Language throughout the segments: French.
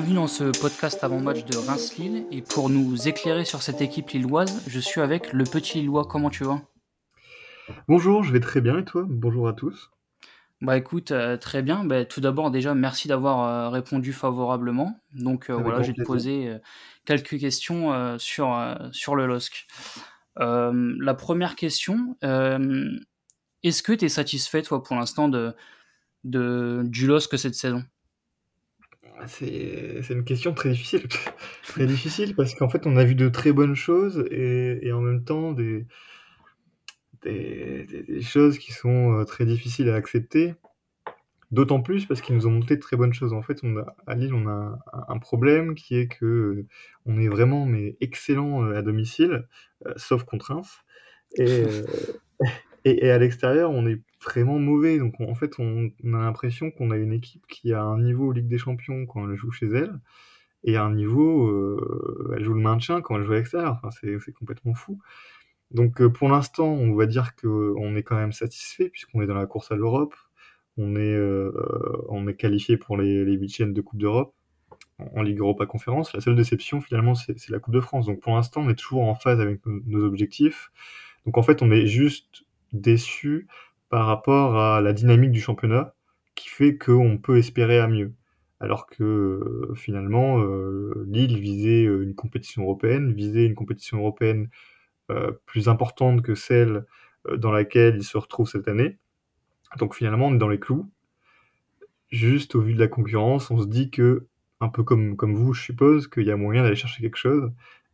bienvenue dans ce podcast avant-match de Reims-Lille. Et pour nous éclairer sur cette équipe lilloise, je suis avec le petit Lillois. Comment tu vas? Bonjour, je vais très bien et toi? Bonjour à tous. Bah écoute, euh, très bien. Bah, tout d'abord, déjà, merci d'avoir euh, répondu favorablement. Donc euh, voilà, je vais te poser quelques questions sur, sur le LOSC. la première question, est-ce que tu es satisfait, toi, pour l'instant, de, de, du LOSC cette saison? C'est une question très difficile. très difficile parce qu'en fait, on a vu de très bonnes choses et, en même temps des, choses qui sont euh, très difficiles à accepter. D'autant plus parce qu'ils nous ont montré de très bonnes choses. En fait, à Lille, on a un, problème qui est que euh, on est vraiment mais excellent euh, à domicile, sauf contre. Et, et, et, à l'extérieur, on est vraiment mauvais. Donc en fait, on, on a l'impression qu'on a une équipe qui a un niveau Ligue des Champions quand elle joue chez elle, et un niveau, euh, elle joue le maintien quand elle joue à l'extérieur. Enfin, c'est complètement fou. Donc euh, pour l'instant, on va dire qu'on est quand même satisfait puisqu'on est dans la course à l'Europe. On est, euh, on est qualifié pour les, les huitièmes de Coupe d'Europe en Ligue Europa Conférence. La seule déception finalement, c'est la Coupe de France. Donc pour l'instant, on est toujours en phase avec nos objectifs. Donc en fait, on est juste déçu par rapport à la dynamique du championnat qui fait qu'on peut espérer à mieux. Alors que euh, finalement, euh, Lille visait une compétition européenne, visait une compétition européenne euh, plus importante que celle euh, dans laquelle il se retrouve cette année. Donc finalement, on est dans les clous. Juste au vu de la concurrence, on se dit que, un peu comme, comme vous, je suppose, qu'il y a moyen d'aller chercher quelque chose.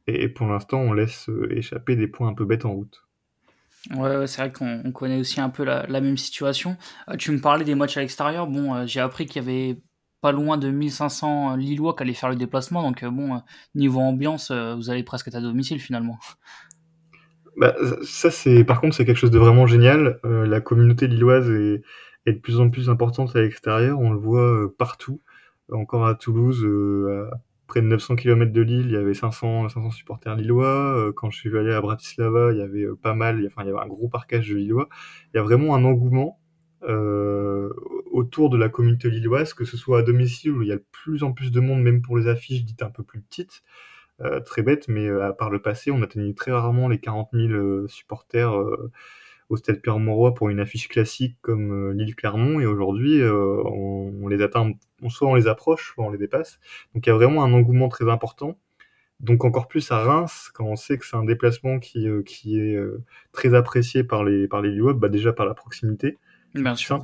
Et pour l'instant, on laisse euh, échapper des points un peu bêtes en route. Ouais, c'est vrai qu'on connaît aussi un peu la, même situation. Euh, tu me parlais des matchs à l'extérieur. Bon, euh, j'ai appris qu'il y avait pas loin de 1500 Lillois qui allaient faire le déplacement. Donc, euh, bon, niveau ambiance, vous allez presque être à domicile finalement. Bah, ça, c'est par contre, c'est quelque chose de vraiment génial. Euh, la communauté lilloise est, de plus en plus importante à l'extérieur. On le voit partout. Encore à Toulouse, euh, près de 900 km de Lille, il y avait 500, 500 supporters lillois. Euh, quand je suis allé à Bratislava, il y avait euh, pas mal, enfin, il y avait un gros parcage de lillois. Il y a vraiment un engouement euh, autour de la communauté lilloise, que ce soit à domicile où il y a de plus en plus de monde, même pour les affiches dites un peu plus petites. Très bête, mais à part le passé, on atteignait très rarement les 40 000 supporters au Stade Pierre-Mauroy pour une affiche classique comme euh, Lille-Clermont et aujourd'hui euh, on, on, les atteint, soit on les approche, soit on les dépasse. Donc il y a vraiment un engouement très important. Donc encore plus à Reims, quand on sait que c'est un déplacement qui, euh, qui est très apprécié par les, par les Lillois, bah déjà par la proximité. Bien sûr.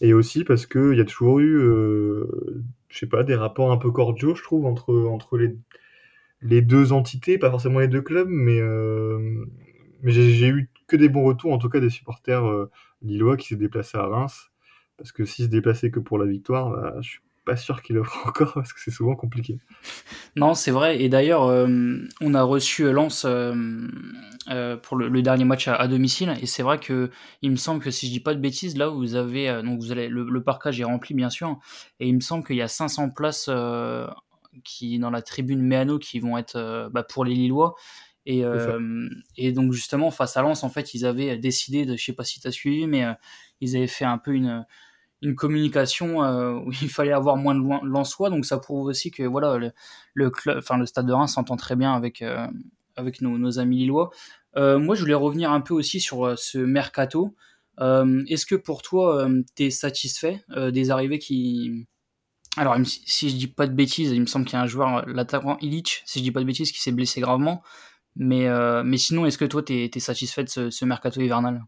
Et aussi parce qu'il y a toujours eu, euh, je sais pas, des rapports un peu cordiaux, je trouve, entre, entre les, les deux entités, pas forcément les deux clubs, mais, euh, mais j'ai eu que des bons retours, en tout cas des supporters euh, lillois qui s'est déplacés à Reims. Parce que s'ils se déplaçaient que pour la victoire, bah, je suis pas sûr qu'il le encore parce que c'est souvent compliqué. Non, c'est vrai. Et d'ailleurs, euh, on a reçu Lens euh, pour le, dernier match à, domicile. Et c'est vrai que il me semble que si je dis pas de bêtises, là vous avez donc vous allez le, parcage est rempli bien sûr. Et il me semble qu'il y a 500 places qui dans la tribune Méano qui vont être bah, pour les Lillois. Et, euh, et, donc justement face à Lens en fait ils avaient décidé de je sais pas si tu as suivi mais euh, ils avaient fait un peu une une communication euh, où il fallait avoir moins de Lensois. Donc ça prouve aussi que voilà le, le club enfin le stade de Reims s'entend très bien avec euh, avec nos, nos, amis lillois. Euh, moi je voulais revenir un peu aussi sur ce mercato. Est-ce que pour toi tu es satisfait des arrivées qui alors, si je dis pas de bêtises, il me semble qu'il y a un joueur, l'attaquant Illich, si je dis pas de bêtises, qui s'est blessé gravement. Mais, euh, mais sinon, est-ce que toi, tu es, es, satisfait de ce, ce, mercato hivernal?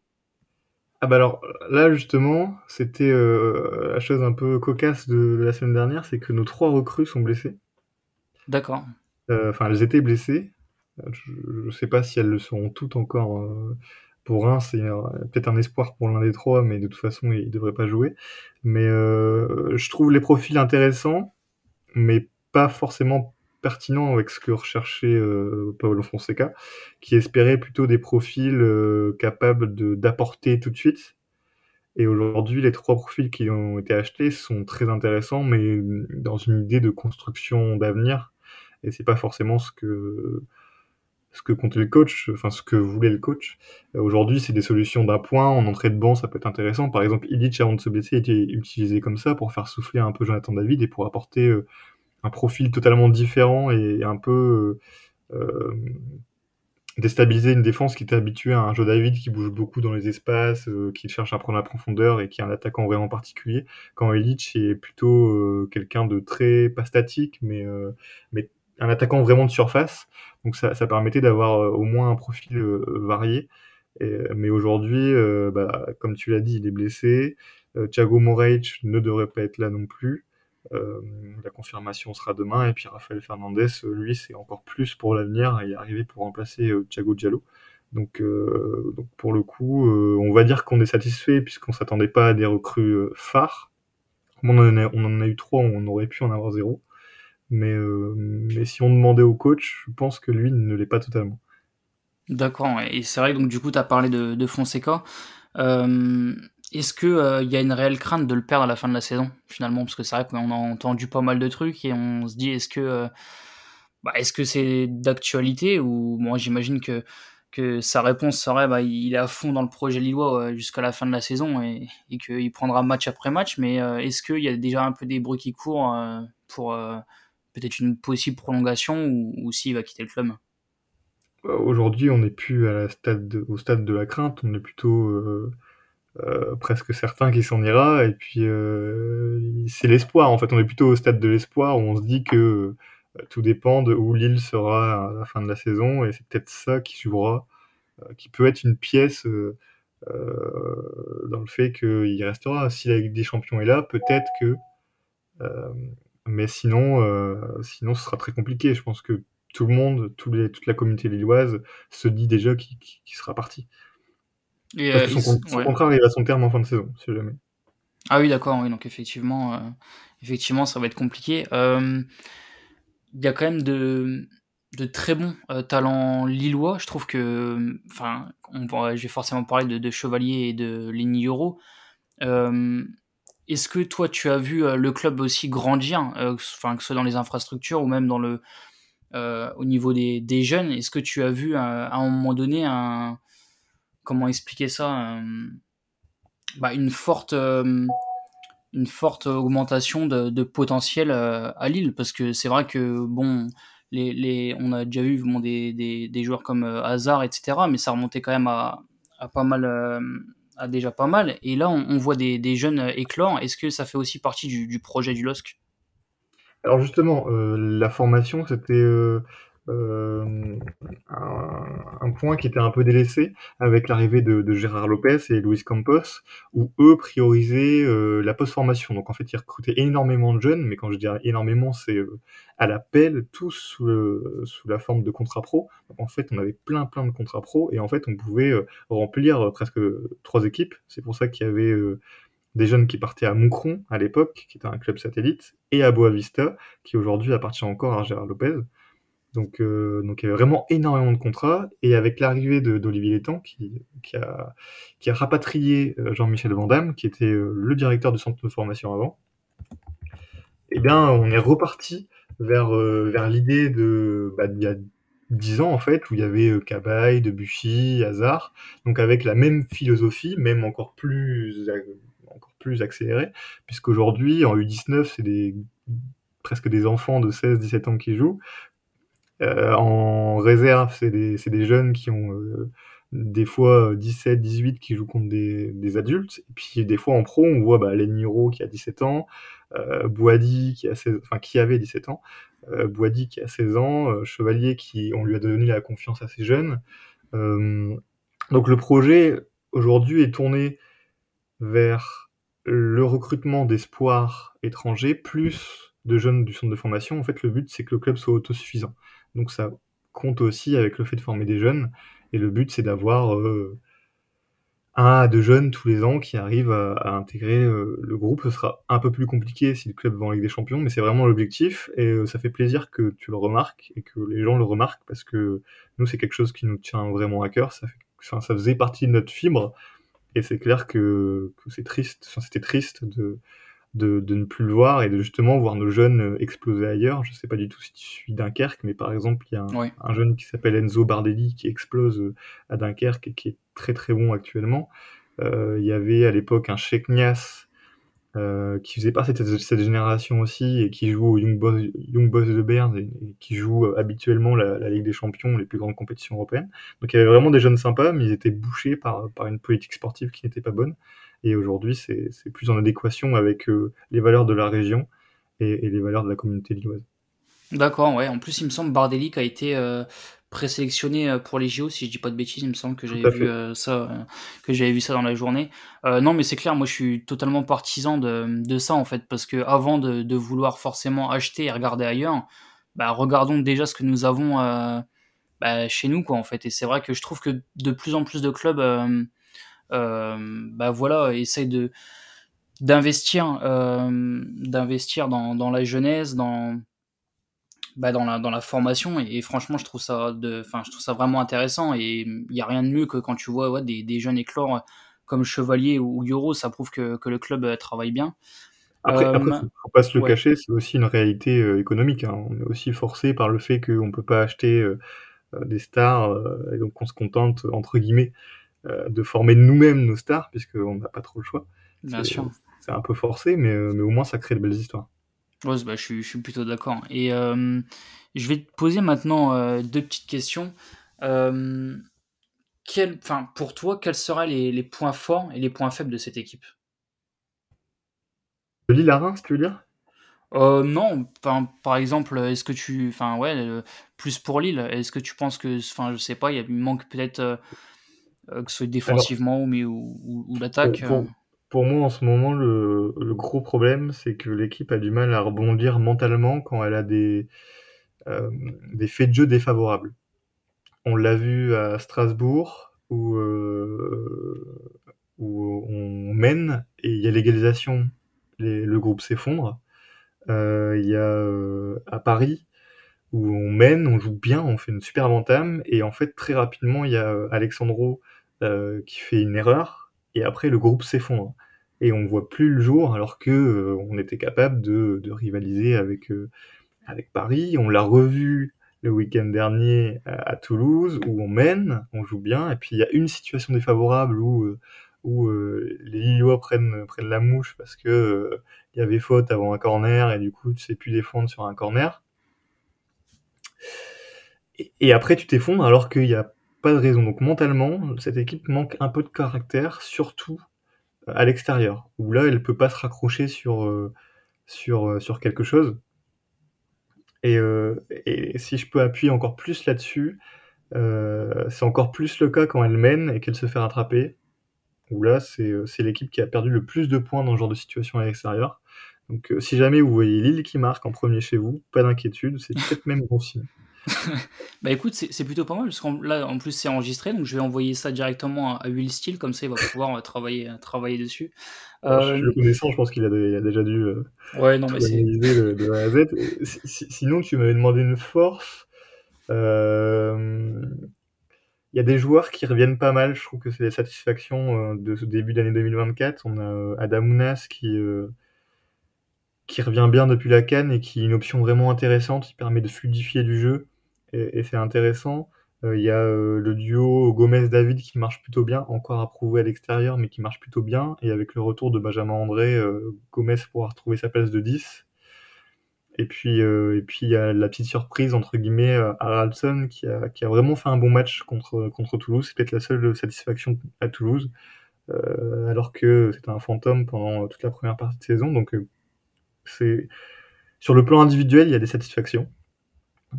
Ah bah alors là, justement, c'était euh, la chose un peu cocasse de, de la semaine dernière, c'est que nos trois recrues sont blessées. D'accord. Euh, enfin, elles étaient blessées. Je ne sais pas si elles le seront toutes encore. Euh, pour un, c'est peut-être un espoir pour l'un des trois, mais de toute façon, ils ne devraient pas jouer. Mais je trouve les profils intéressants, mais pas forcément pertinent avec ce que recherchait euh, Paolo Fonseca, qui espérait plutôt des profils euh, capables d'apporter tout de suite. Et aujourd'hui, les trois profils qui ont été achetés sont très intéressants, mais dans une idée de construction d'avenir. Et c'est pas forcément ce que ce que comptait le coach, enfin ce que voulait le coach. Aujourd'hui, c'est des solutions d'un point, en entrée de banc, ça peut être intéressant. Par exemple, Illich, avant de se blesser, était utilisé comme ça pour faire souffler un peu Jonathan David et pour apporter euh, un profil totalement différent et un peu déstabiliser une défense qui était habituée à un Joe David qui bouge beaucoup dans les espaces, euh, qui cherche à prendre la profondeur et qui est un attaquant vraiment particulier, quand Illich est plutôt euh, quelqu'un de très pas statique, mais, euh, mais un attaquant vraiment de surface. Donc ça, ça permettait d'avoir au moins un profil varié. Mais aujourd'hui, bah, comme tu l'as dit, il est blessé. Thiago Moraes ne devrait pas être là non plus. Euh, la confirmation sera demain. Et puis Rafael Fernandez, lui, c'est encore plus pour l'avenir et est arrivé pour remplacer euh, Thiago Diallo. Donc, euh, donc, pour le coup, on va dire qu'on est satisfait puisqu'on s'attendait pas à des recrues phares. On en, a, eu trois, on aurait pu en avoir zéro. Mais, si on demandait au coach, je pense que lui ne l'est pas totalement. D'accord, et c'est vrai donc, du coup, tu as parlé de, de Fonseca. Euh, est-ce qu'il euh, y a une réelle crainte de le perdre à la fin de la saison, finalement? Parce que c'est vrai qu'on a entendu pas mal de trucs et on se dit est-ce que euh, bah, est-ce que c'est d'actualité ou moi j'imagine que, que sa réponse serait bah, il est à fond dans le projet lillois jusqu'à la fin de la saison et, qu'il prendra match après match, mais euh, est-ce qu'il y a déjà un peu des bruits qui courent pour peut-être une possible prolongation ou, ou s'il va quitter le club? Aujourd'hui, on n'est plus à la au stade de la crainte, on est plutôt euh, presque certain qu'il s'en ira. Et puis, euh, c'est l'espoir. En fait, on est plutôt au stade de l'espoir où on se dit que euh, tout dépend de où Lille sera à la fin de la saison. Et c'est peut-être ça qui jouera, qui peut être une pièce dans le fait qu'il restera. Si la Ligue des Champions est là, peut-être que. mais sinon, sinon, ce sera très compliqué. Je pense que tout le monde, toute la communauté lilloise se dit déjà qu'il sera parti. Et, Parce que son, euh, contrat arrive à son terme en fin de saison, si jamais. Ah oui, d'accord, oui, donc effectivement, euh, effectivement, ça va être compliqué. Euh, il y a quand même de, de très bons talents lillois. Je trouve que, enfin, je vais forcément parler de, de Chevalier et de Lenny Euro. Est-ce que toi, tu as vu le club aussi grandir, enfin, que ce soit dans les infrastructures ou même dans le, au niveau des, des jeunes? Est-ce que tu as vu à un moment donné un comment expliquer ça euh, bah, une forte euh, une forte augmentation de, potentiel euh, à Lille. Parce que c'est vrai que bon on a déjà vu bon, des, des, joueurs comme Hazard etc mais ça remontait quand même à, à pas mal déjà pas mal. Et là on, voit des, jeunes éclore. Est-ce que ça fait aussi partie du, projet du LOSC alors justement la formation c'était un, point qui était un peu délaissé avec l'arrivée de, Gérard Lopez et Luis Campos, où eux priorisaient euh, la post-formation. Donc en fait, ils recrutaient énormément de jeunes, mais quand je dis énormément, c'est euh, à l'appel, tous sous, la forme de contrat pro. En fait, on avait plein plein de contrats pro, et en fait, on pouvait remplir presque trois équipes. C'est pour ça qu'il y avait des jeunes qui partaient à Moucron à l'époque, qui était un club satellite, et à Boavista, qui aujourd'hui appartient encore à Gérard Lopez. Donc, euh, donc il y avait vraiment énormément de contrats. Et avec l'arrivée d'Olivier Létang, qui, qui, a, qui a rapatrié euh, Jean-Michel Vandamme, qui était euh, le directeur du centre de formation avant, eh bien, on est reparti vers, vers l'idée de, bah, y a 10 ans, en fait, où il y avait Cabaye, Debuchy, Hazard, donc avec la même philosophie, même encore plus, encore plus accélérée, puisqu'aujourd'hui, en U19, c'est des presque des enfants de 16-17 ans qui jouent, en réserve, c'est des, jeunes qui ont euh, des fois 17, 18 qui jouent contre des, adultes. Et puis des fois en pro, on voit bah, qui a 17 ans, euh, Boadi qui, a 16, enfin, qui avait 17 ans, euh, qui a 16 ans, euh, Chevalier qui, on lui a donné la confiance assez jeune. Euh, donc le projet aujourd'hui est tourné vers le recrutement d'espoirs étrangers plus de jeunes du centre de formation. En fait, le but c'est que le club soit autosuffisant. Donc ça compte aussi avec le fait de former des jeunes. Et le but, c'est d'avoir euh, un à deux jeunes tous les ans qui arrivent à, intégrer euh, le groupe. Ce sera un peu plus compliqué si le club va en Ligue des Champions, mais c'est vraiment l'objectif. Et euh, ça fait plaisir que tu le remarques et que les gens le remarquent parce que nous, c'est quelque chose qui nous tient vraiment à cœur. Ça, ça faisait partie de notre fibre. Et c'est clair que, que c'est triste, c'était triste de, de, ne plus le voir et de justement voir nos jeunes euh, exploser ailleurs. Je sais pas du tout si tu suis Dunkerque, mais par exemple, il y a un, jeune qui s'appelle Enzo Bardelli qui explose euh, à Dunkerque et qui est très très bon actuellement. Euh, il y avait à l'époque un Sheikh Nias euh, qui faisait partie de cette, génération aussi et qui joue au Young Boys, Young Boys de Bern et, et, qui joue habituellement la, la, Ligue des Champions, les plus grandes compétitions européennes. Donc il y avait vraiment des jeunes sympas, mais ils étaient bouchés par, par une politique sportive qui n'était pas bonne. Et aujourd'hui, c'est plus en adéquation avec euh, les valeurs de la région et, et, les valeurs de la communauté lilloise. D'accord, ouais. En plus, il me semble Bardélic a été euh, présélectionné euh, pour les JO, si je dis pas de bêtises, il me semble que j'avais vu euh, ça, euh, que j'avais vu ça dans la journée. Non, mais c'est clair, moi je suis totalement partisan de, de ça en fait, parce que avant de, de, vouloir forcément acheter et regarder ailleurs, bah, regardons déjà ce que nous avons bah, chez nous quoi en fait. Et c'est vrai que je trouve que de plus en plus de clubs, bah voilà, essayent de d'investir, d'investir dans, dans la jeunesse, dans bah, dans, la, dans la formation et, et, franchement je trouve ça de enfin je trouve ça vraiment intéressant et il y a rien de mieux que quand tu vois ouais, des, des jeunes éclore comme Chevalier ou Euro ça prouve que, que le club euh, travaille bien après, euh, après faut, pas se le ouais. cacher c'est aussi une réalité euh, économique hein. on est aussi forcé par le fait qu'on peut pas acheter euh, des stars euh, et donc on se contente entre guillemets euh, de former nous-mêmes nos stars puisqu'on n'a pas trop le choix. Bien sûr. c'est un peu forcé mais, mais au moins ça crée de belles histoires. Ouais, bah, je, suis, je suis plutôt d'accord. Et euh, je vais te poser maintenant euh, deux petites questions. Euh, quel, pour toi, quels seraient les, les, points forts et les points faibles de cette équipe? De Lille à Reims, tu veux dire euh, non, par exemple, est-ce que tu, enfin ouais, euh, plus pour Lille, est-ce que tu penses que, enfin je sais pas, il manque peut-être euh, que ce soit défensivement Alors, ou, ou, ou l'attaque pour, pour, pour moi, en ce moment, le, le gros problème, c'est que l'équipe a du mal à rebondir mentalement quand elle a des, euh, des faits de jeu défavorables. On l'a vu à Strasbourg, où, euh, où on mène et il y a l'égalisation, le groupe s'effondre. Euh, il y a euh, à Paris, où on mène, on joue bien, on fait une super entame, et en fait, très rapidement, il y a Alexandro euh, qui fait une erreur, et après le groupe s'effondre et on voit plus le jour alors que euh, on était capable de, de rivaliser avec euh, avec Paris. On l'a revu le week-end dernier à, Toulouse où on mène, on joue bien et puis il y a une situation défavorable où euh, où euh, les Lillois prennent prennent la mouche parce que il y avait faute avant un corner et du coup tu sais plus défendre sur un corner. Et, et après tu t'effondres alors qu'il y a pas de raison. Donc mentalement, cette équipe manque un peu de caractère, surtout euh, à l'extérieur, où là, elle peut pas se raccrocher sur, euh, sur, euh, sur quelque chose. Et, si je peux appuyer encore plus là-dessus, c'est encore plus le cas quand elle mène et qu'elle se fait rattraper, où là, c'est l'équipe qui a perdu le plus de points dans ce genre de situation à l'extérieur. Donc si jamais vous voyez Lille qui marque en premier chez vous, pas d'inquiétude, c'est peut-être même bon signe. bah écoute, c'est plutôt pas mal parce que là en plus c'est enregistré, donc je vais envoyer ça directement à Will Steele, comme ça il va pouvoir euh, travailler, euh, travailler dessus. Euh... Je le connaissant, je pense qu'il a, a, déjà dû euh, ouais, non, mais de, de A à Z. Sinon, tu m'avais demandé une force. Euh... Il y a des joueurs qui reviennent pas mal, je trouve que c'est des satisfactions de ce début d'année 2024. On a Adamounas qui qui revient bien depuis la canne et qui est une option vraiment intéressante, qui permet de fluidifier du jeu et, c'est intéressant. Il euh, y a euh, le duo Gomez-David qui marche plutôt bien, encore à prouver à l'extérieur, mais qui marche plutôt bien. Et avec le retour de Benjamin André, euh, Gomez pourra retrouver sa place de 10. Et puis, il y a la petite surprise entre guillemets Haraldson qui a, qui a vraiment fait un bon match contre contre Toulouse. C'est peut-être la seule satisfaction à Toulouse, alors que c'était un fantôme pendant toute la première partie de saison. Donc c'est sur le plan individuel, il y a des satisfactions.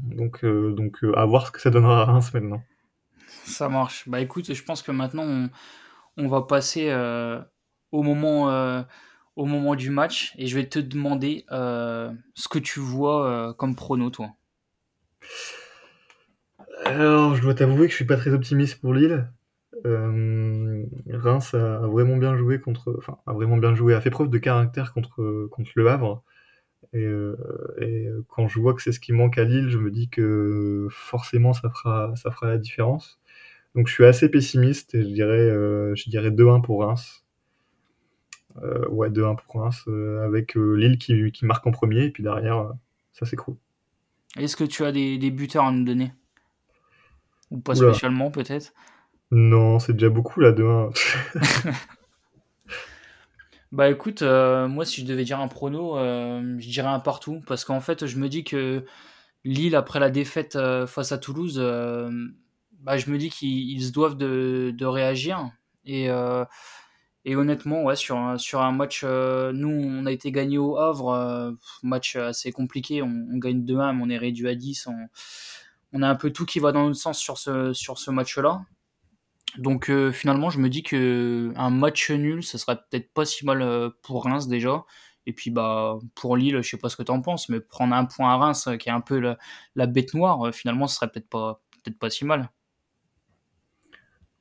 Donc, euh, donc euh, à voir ce que ça donnera à Reims maintenant. Ça marche. Bah écoute, je pense que maintenant on, on va passer euh, au moment au moment du match et je vais te demander euh, ce que tu vois comme prono toi. Alors, je dois t'avouer que je suis pas très optimiste pour Lille. Reims a, a, vraiment bien joué contre, enfin, a vraiment bien joué, a fait preuve de caractère contre contre Le Havre. Et, euh, et, quand je vois que c'est ce qui manque à Lille, je me dis que forcément ça fera, ça fera la différence. Donc je suis assez pessimiste et je dirais, euh, je dirais 2-1 pour Reims. Euh, ouais, 2-1 pour Reims, euh, avec euh, Lille qui, qui, marque en premier, et puis derrière, ça s'écroule. Est-ce que tu as des, des, buteurs à nous donner? Ou pas Oula. spécialement peut-être? Non, c'est déjà beaucoup là, 2-1. Bah écoute, euh, moi si je devais dire un prono, euh, je dirais un partout parce qu'en fait je me dis que Lille après la défaite euh, face à Toulouse, bah, je me dis qu'ils ils se doivent de, de réagir. Et, et honnêtement ouais sur un, sur un match, nous on a été gagné au Havre, match assez compliqué, on, on gagne 2-1 mais on est réduit à 10, on, on a un peu tout qui va dans notre sens sur ce, sur ce match-là. Donc euh, finalement, je me dis que un match nul, ça serait peut-être pas si mal euh, pour Reims déjà. Et puis bah pour Lille, je sais pas ce que t'en penses, mais prendre un point à Reims, euh, qui est un peu la, la bête noire, finalement, ce serait peut-être pas peut-être pas si mal.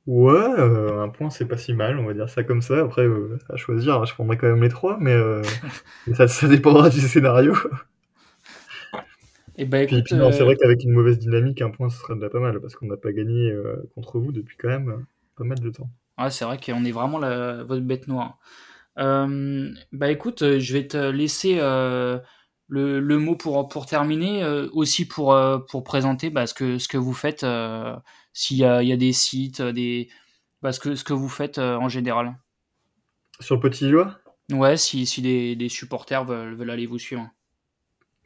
Ouais, un point, c'est pas si mal, on va dire ça comme ça. Après, à choisir, je prendrais quand même les trois, mais, mais ça, ça dépendra du scénario. Et bah Puis, écoute, puis non, c'est euh, vrai qu'avec une mauvaise dynamique, un point, ce serait déjà pas mal, parce qu'on n'a pas gagné euh, contre vous depuis quand même euh, pas mal de temps. ouais, c'est vrai qu'on est vraiment la, votre bête noire. Euh, bah écoute, je vais te laisser euh, le, le mot pour, pour terminer, euh, aussi pour, pour présenter bah, ce que, ce que vous faites, s'il y a, il y a des sites, des, bah, ce que, ce que vous faites en général. Sur le petit Lillois, Ouais, si, si des, des supporters veulent, veulent aller vous suivre.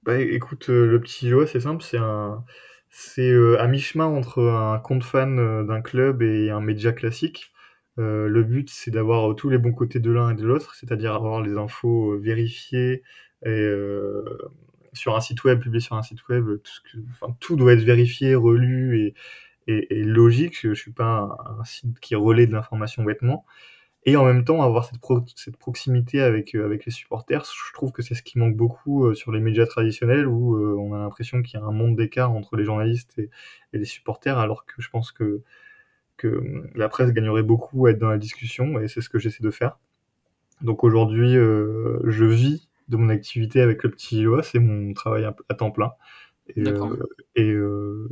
Bah écoute, euh, le petit Lillois, c'est simple, c'est un, c'est euh, à mi-chemin entre un compte fan euh, d'un club et un média classique. Le but, c'est d'avoir tous les bons côtés de l'un et de l'autre, c'est-à-dire avoir les infos vérifiées et, sur un site web, publié sur un site web, tout, doit être vérifié, relu et, logique. Je, je suis pas un, un site qui relaie de l'information bêtement. Et en même temps, avoir cette, pro- cette proximité avec, euh, avec les supporters, je trouve que c'est ce qui manque beaucoup euh, sur les médias traditionnels où euh, on a l'impression qu'il y a un monde d'écart entre les journalistes et, et les supporters, alors que je pense que, que hum, la presse gagnerait beaucoup à être dans la discussion et c'est ce que j'essaie de faire. Donc aujourd'hui, euh, je vis de mon activité avec le petit Lillois, c'est mon travail à, à temps plein. Et, euh, et euh,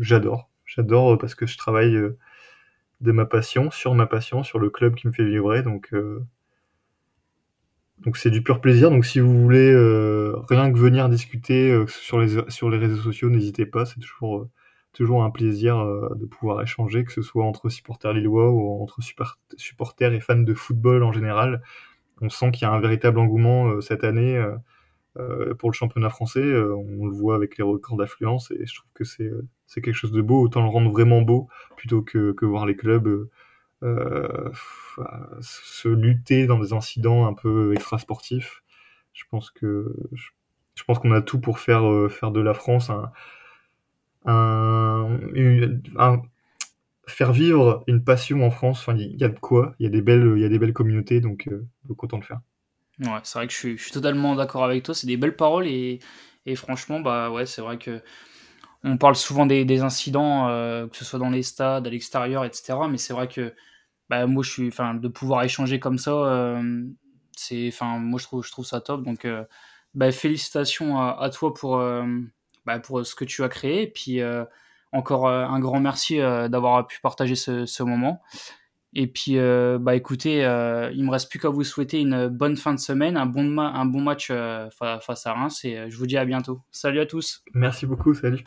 j'adore. J'adore parce que je travaille euh, de ma passion, sur ma passion, sur le club qui me fait vibrer. Donc, euh, c'est du pur plaisir. Donc si vous voulez euh, rien que venir discuter euh, sur les réseaux sociaux, n'hésitez pas. C'est toujours toujours un plaisir de pouvoir échanger, que ce soit entre supporters lillois ou entre supporters et fans de football en général. On sent qu'il y a un véritable engouement cette année euh, pour le championnat français. Euh, on le voit avec les records d'affluence et je trouve que c'est euh, quelque chose de beau. Autant le rendre vraiment beau plutôt que, que voir les clubs euh, se lutter dans des incidents un peu extrasportifs. Je pense que je, pense qu'on a tout pour faire faire de la France un, faire vivre une passion en France. Enfin, il y a de quoi. Il y a des belles il y a des belles communautés, donc donc autant le faire. Ouais, c'est vrai que je suis, je suis totalement d'accord avec toi. C'est des belles paroles et, et franchement, bah ouais, c'est vrai que on parle souvent des, des incidents, euh, que ce soit dans les stades, à l'extérieur, etc. Mais c'est vrai que bah, moi, je suis, enfin, de pouvoir échanger comme ça, euh, c'est, enfin, moi, je trouve, je trouve ça top. Donc, euh, bah, félicitations à, toi pour, bah, pour ce que tu as créé. Et puis, encore un grand merci d'avoir pu partager ce, ce moment. Et puis, euh, bah, écoutez, euh, il me reste plus qu'à vous souhaiter une bonne fin de semaine, un bon, un bon match euh, fa- face à Reims. Et je vous dis à bientôt. Salut à tous! Merci beaucoup, salut.